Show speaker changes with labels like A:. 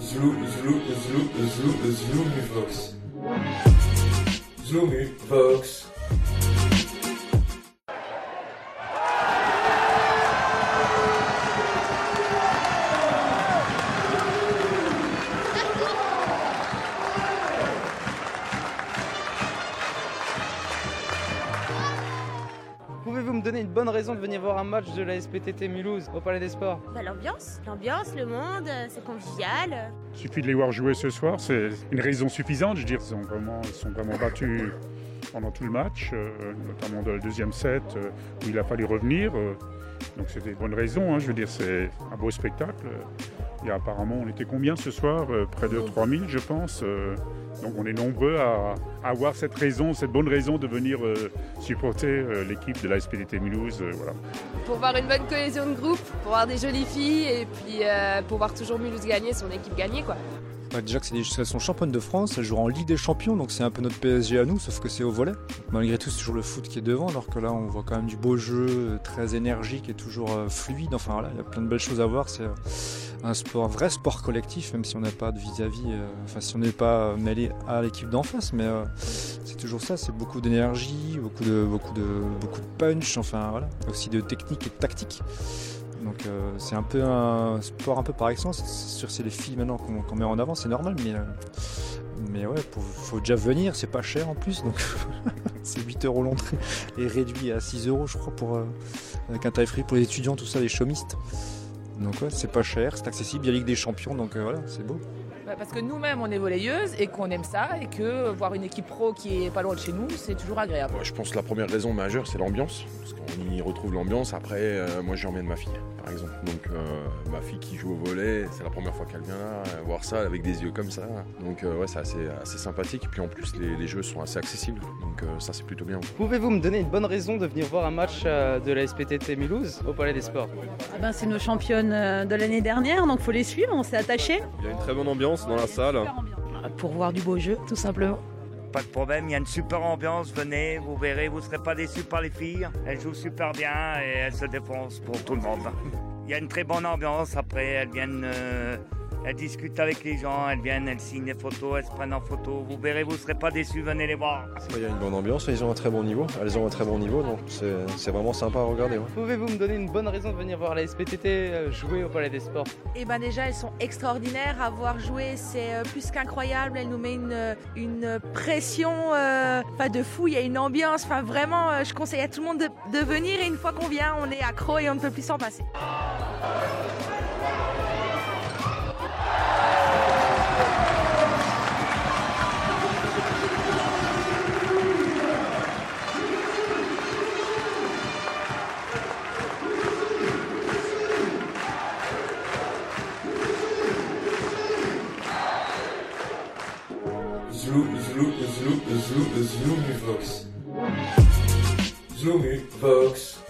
A: Zlu, Zlu, Zlu, Zlu,
B: Zlumivox. Zlumivox. Donner une bonne raison de venir voir un match de la SPTT Mulhouse au Palais des Sports
C: Bah, l'ambiance, l'ambiance, le monde, euh, c'est convivial.
D: Il suffit de les voir jouer ce soir, c'est une raison suffisante. Je veux dire, ils sont vraiment, ils sont vraiment battus pendant tout le match, euh, notamment dans le deuxième set euh, où il a fallu revenir. euh, donc c'était une bonne raison. hein. je veux dire, c'est un beau spectacle. Et apparemment, on était combien ce soir Près de 3000, je pense. Donc on est nombreux à, avoir cette raison, cette bonne raison de venir supporter l'équipe de la SPDT Mulhouse.
E: pour voir une bonne cohésion de groupe, pour voir des jolies filles et puis pour voir toujours Mulhouse gagner, son équipe gagner quoi.
F: Bah, déjà que c'est des- elles championnes de France, elles jouent en Ligue des Champions, donc c'est un peu notre PSG à nous, sauf que c'est au volet. Malgré tout, c'est toujours le foot qui est devant, alors que là, on voit quand même du beau jeu, très énergique et toujours euh, fluide. Enfin voilà, il y a plein de belles choses à voir. C'est euh, un sport, un vrai sport collectif, même si on n'a pas de vis-à-vis, euh, enfin si on n'est pas mêlé à l'équipe d'en face, mais c'est toujours ça. C'est beaucoup d'énergie, beaucoup de, beaucoup de, beaucoup de punch, enfin voilà, aussi de technique et de tactique. Donc euh, c'est un peu un sport un peu par excellence. Sûr c'est les filles maintenant qu'on met en avant, c'est normal, mais euh, mais ouais, faut déjà venir, c'est pas cher en plus, donc c'est 8 euros l'entrée et réduit à 6 euros je crois pour euh, avec un tarif free pour les étudiants, tout ça, les chômistes. Donc ouais, c'est pas cher, c'est accessible, il y a Ligue des Champions, donc voilà, c'est beau.
G: Bah, Parce que nous-mêmes, on est volleyeuses et qu'on aime ça et que voir une équipe pro qui est pas loin de chez nous, c'est toujours agréable.
H: Ouais, je pense que la première raison majeure, c'est l'ambiance. Parce qu'on y retrouve l'ambiance. Après, euh, moi, j'emmène ma fille, par exemple. Donc, euh, ma fille qui joue au volet, c'est la première fois qu'elle vient là, euh, voir ça avec des yeux comme ça. Donc, euh, ouais, c'est assez, assez sympathique. Et puis, en plus, les, les jeux sont assez accessibles. Donc, euh, ça, c'est plutôt bien.
B: Pouvez-vous me donner une bonne raison de venir voir un match euh, de la SPTT Mulhouse au Palais des Sports?
I: Ah ben, c'est nos championnes euh, de l'année dernière, donc faut les suivre, on s'est attachés.
J: Il y a une très bonne ambiance dans la salle.
I: Pour voir du beau jeu, tout simplement.
K: Pas de problème, il y a une super ambiance, venez, vous verrez, vous ne serez pas déçus par les filles. Elles jouent super bien et elles se défoncent pour tout le monde. Il y a une très bonne ambiance, après elles viennent, euh, elles discutent avec les gens, elles viennent, elles signent des photos, elles se prennent en photo. Vous verrez, vous ne serez pas déçus, venez les voir.
J: Il y a une bonne ambiance, ils ont un très bon niveau. Elles ont un très bon niveau, donc c'est c'est vraiment sympa à regarder. ouais.
B: Pouvez-vous me donner une bonne raison de venir voir la SPTT euh, jouer au Palais des Sports?
C: Et ben déjà, elles sont extraordinaires. À voir jouer, c'est euh, plus qu'incroyable. Elles nous mettent une, euh, une pression euh, pas de fou. Il y a une ambiance. Enfin, vraiment, je conseille à tout le monde de, de venir. Et une fois qu'on vient, on est accro et on ne peut plus s'en passer.
A: Zlu, Zlu, Zlu, Zlu, Zlumiflux. Zlumiflux.